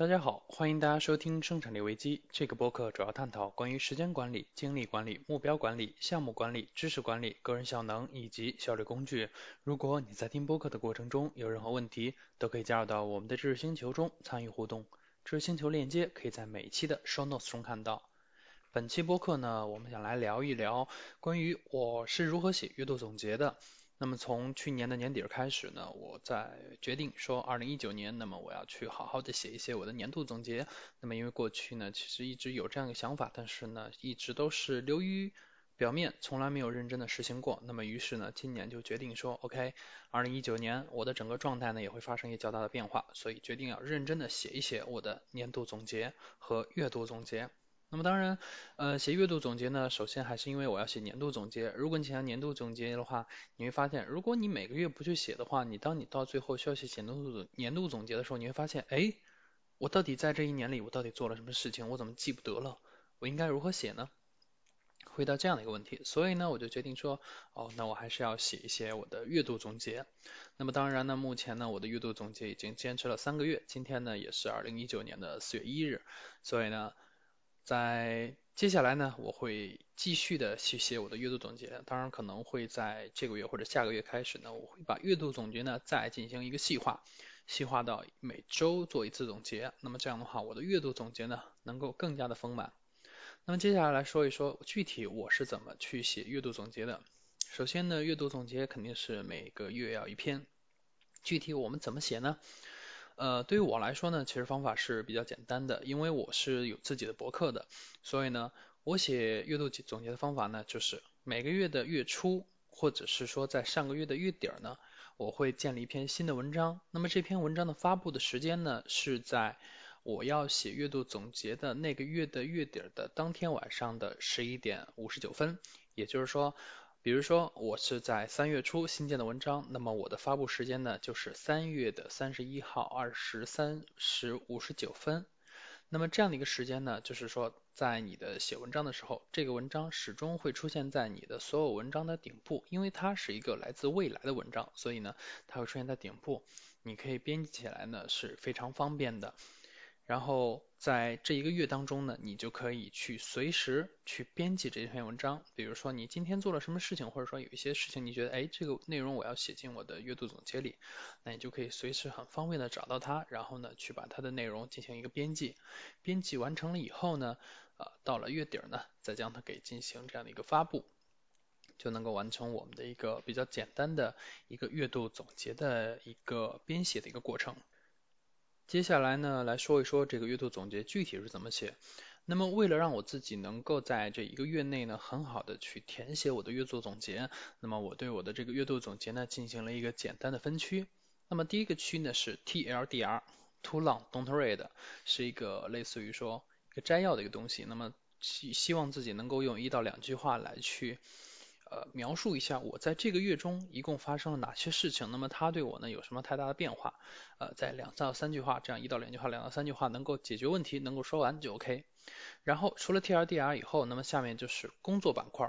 大家好，欢迎大家收听生产力危机。这个播客主要探讨关于时间管理、精力管理、目标管理、项目管理、知识管理、个人效能以及效率工具。如果你在听播客的过程中有任何问题，都可以加入到我们的知识星球中参与互动。知识星球链接可以在每一期的 show notes 中看到。本期播客呢，我们想来聊一聊关于我是如何写月度总结的。那么从去年的年底开始呢，我在决定说，二零一九年，那么我要去好好的写一写我的年度总结。那么因为过去呢，其实一直有这样一个想法，但是呢，一直都是流于表面，从来没有认真的实行过。那么于是呢，今年就决定说，OK，二零一九年我的整个状态呢也会发生一些较大的变化，所以决定要认真的写一写我的年度总结和月度总结。那么当然，呃，写月度总结呢，首先还是因为我要写年度总结。如果你想要年度总结的话，你会发现，如果你每个月不去写的话，你当你到最后需要写年度总年度总结的时候，你会发现，哎，我到底在这一年里我到底做了什么事情？我怎么记不得了？我应该如何写呢？回到这样的一个问题，所以呢，我就决定说，哦，那我还是要写一些我的月度总结。那么当然呢，目前呢，我的月度总结已经坚持了三个月，今天呢也是二零一九年的四月一日，所以呢。在接下来呢，我会继续的去写我的月度总结。当然，可能会在这个月或者下个月开始呢，我会把月度总结呢再进行一个细化，细化到每周做一次总结。那么这样的话，我的月度总结呢能够更加的丰满。那么接下来来说一说具体我是怎么去写月度总结的。首先呢，月度总结肯定是每个月要一篇。具体我们怎么写呢？呃，对于我来说呢，其实方法是比较简单的，因为我是有自己的博客的，所以呢，我写月度总结的方法呢，就是每个月的月初，或者是说在上个月的月底呢，我会建立一篇新的文章。那么这篇文章的发布的时间呢，是在我要写月度总结的那个月的月底的当天晚上的十一点五十九分，也就是说。比如说，我是在三月初新建的文章，那么我的发布时间呢，就是三月的三十一号二十三时五十九分。那么这样的一个时间呢，就是说，在你的写文章的时候，这个文章始终会出现在你的所有文章的顶部，因为它是一个来自未来的文章，所以呢，它会出现在顶部，你可以编辑起来呢是非常方便的。然后在这一个月当中呢，你就可以去随时去编辑这篇文章。比如说你今天做了什么事情，或者说有一些事情你觉得，哎，这个内容我要写进我的月度总结里，那你就可以随时很方便的找到它，然后呢去把它的内容进行一个编辑。编辑完成了以后呢，呃，到了月底呢，再将它给进行这样的一个发布，就能够完成我们的一个比较简单的一个月度总结的一个编写的一个过程。接下来呢，来说一说这个月度总结具体是怎么写。那么为了让我自己能够在这一个月内呢，很好的去填写我的月度总结，那么我对我的这个月度总结呢，进行了一个简单的分区。那么第一个区呢是 TLDR，Too Long Don't Read，是一个类似于说一个摘要的一个东西。那么希希望自己能够用一到两句话来去。呃，描述一下我在这个月中一共发生了哪些事情，那么它对我呢有什么太大的变化？呃，在两到三句话，这样一到两句话，两到三句话能够解决问题，能够说完就 OK。然后除了 T R D R 以后，那么下面就是工作板块。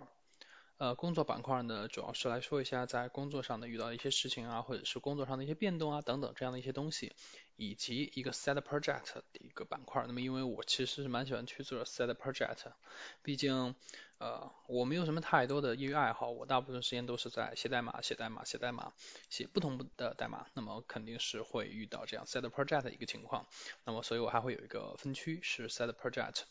呃，工作板块呢，主要是来说一下在工作上的遇到一些事情啊，或者是工作上的一些变动啊等等这样的一些东西，以及一个 Set Project 的一个板块。那么因为我其实是蛮喜欢去做 Set Project，毕竟呃我没有什么太多的业余爱好，我大部分时间都是在写代码、写代码、写代码、写不同的代码，那么肯定是会遇到这样 Set Project 的一个情况。那么所以我还会有一个分区是 Set Project。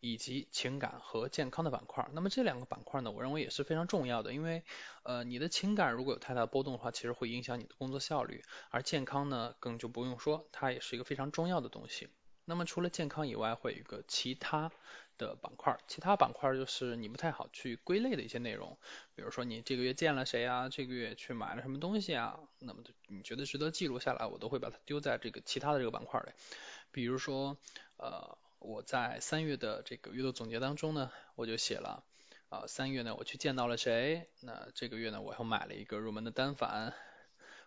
以及情感和健康的板块，那么这两个板块呢，我认为也是非常重要的，因为呃你的情感如果有太大的波动的话，其实会影响你的工作效率，而健康呢更就不用说，它也是一个非常重要的东西。那么除了健康以外，会有一个其他的板块，其他板块就是你不太好去归类的一些内容，比如说你这个月见了谁啊，这个月去买了什么东西啊，那么你觉得值得记录下来，我都会把它丢在这个其他的这个板块里，比如说呃。我在三月的这个月度总结当中呢，我就写了啊，三月呢我去见到了谁？那这个月呢我又买了一个入门的单反，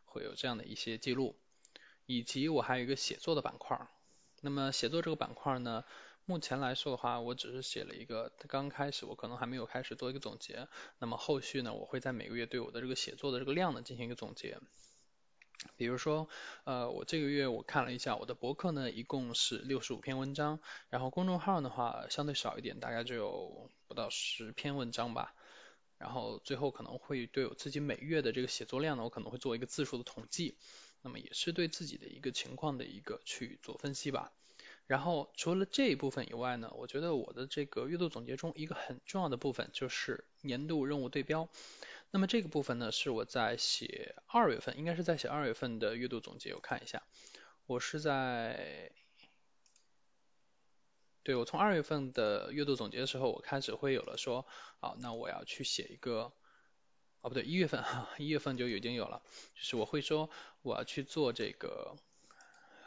会有这样的一些记录，以及我还有一个写作的板块。那么写作这个板块呢，目前来说的话，我只是写了一个，刚开始我可能还没有开始做一个总结。那么后续呢，我会在每个月对我的这个写作的这个量呢进行一个总结。比如说，呃，我这个月我看了一下我的博客呢，一共是六十五篇文章，然后公众号的话相对少一点，大概只有不到十篇文章吧。然后最后可能会对我自己每月的这个写作量呢，我可能会做一个字数的统计，那么也是对自己的一个情况的一个去做分析吧。然后除了这一部分以外呢，我觉得我的这个月度总结中一个很重要的部分就是年度任务对标。那么这个部分呢，是我在写二月份，应该是在写二月份的月度总结。我看一下，我是在，对我从二月份的月度总结的时候，我开始会有了说，好，那我要去写一个，哦不对，一月份哈，一月份就已经有了，就是我会说我要去做这个。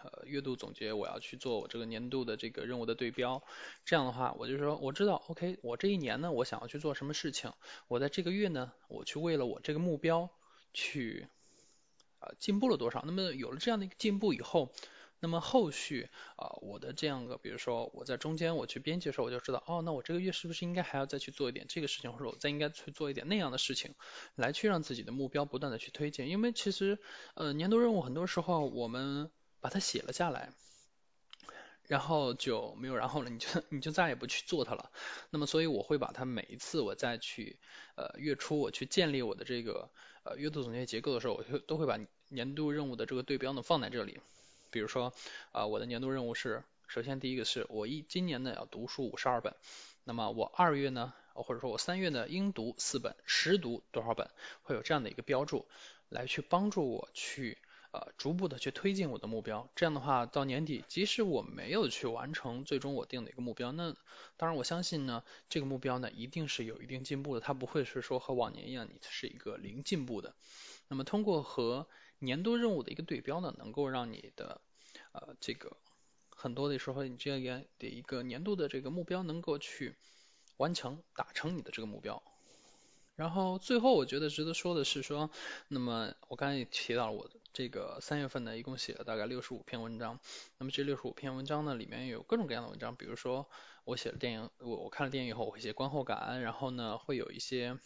呃，月度总结我要去做我这个年度的这个任务的对标，这样的话我就说我知道，OK，我这一年呢我想要去做什么事情，我在这个月呢我去为了我这个目标去呃进步了多少，那么有了这样的一个进步以后，那么后续啊我的这样个，比如说我在中间我去编辑的时候我就知道，哦，那我这个月是不是应该还要再去做一点这个事情，或者我再应该去做一点那样的事情，来去让自己的目标不断的去推进，因为其实呃年度任务很多时候我们把它写了下来，然后就没有然后了，你就你就再也不去做它了。那么，所以我会把它每一次我再去呃月初我去建立我的这个呃月度总结结构的时候，我会都会把年度任务的这个对标呢放在这里。比如说啊，我的年度任务是，首先第一个是我一今年呢要读书五十二本，那么我二月呢，或者说我三月呢应读四本，实读多少本，会有这样的一个标注，来去帮助我去。呃，逐步的去推进我的目标，这样的话到年底，即使我没有去完成最终我定的一个目标，那当然我相信呢，这个目标呢一定是有一定进步的，它不会是说和往年一样，你是一个零进步的。那么通过和年度任务的一个对标呢，能够让你的呃这个很多的时候你这样的一个年度的这个目标能够去完成达成你的这个目标。然后最后我觉得值得说的是说，那么我刚才也提到了我这个三月份呢，一共写了大概六十五篇文章。那么这六十五篇文章呢，里面有各种各样的文章，比如说我写了电影，我我看了电影以后，我会写观后感，然后呢会有一些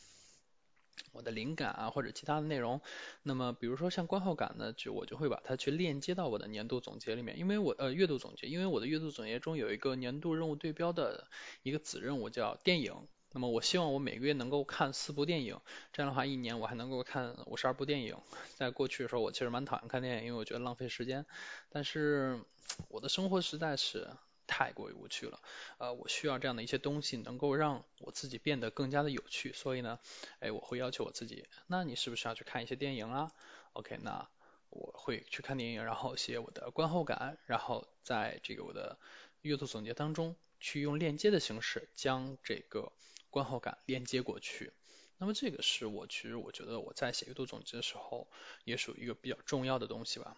我的灵感啊或者其他的内容。那么比如说像观后感呢，就我就会把它去链接到我的年度总结里面，因为我呃月度总结，因为我的月度总结中有一个年度任务对标的一个子任务叫电影。那么我希望我每个月能够看四部电影，这样的话一年我还能够看五十二部电影。在过去的时候，我其实蛮讨厌看电影，因为我觉得浪费时间。但是我的生活实在是太过于无趣了，呃，我需要这样的一些东西能够让我自己变得更加的有趣。所以呢，哎，我会要求我自己，那你是不是要去看一些电影啊？OK，那我会去看电影，然后写我的观后感，然后在这个我的阅读总结当中去用链接的形式将这个。观后感链接过去，那么这个是我其实我觉得我在写阅读总结的时候也属于一个比较重要的东西吧。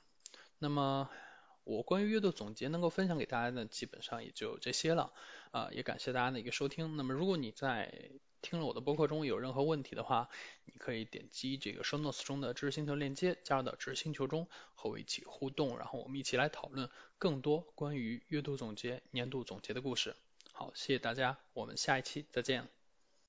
那么我关于阅读总结能够分享给大家的基本上也就这些了，啊，也感谢大家的一个收听。那么如果你在听了我的播客中有任何问题的话，你可以点击这个 show notes 中的知识星球链接，加入到知识星球中和我一起互动，然后我们一起来讨论更多关于阅读总结、年度总结的故事。好，谢谢大家，我们下一期再见。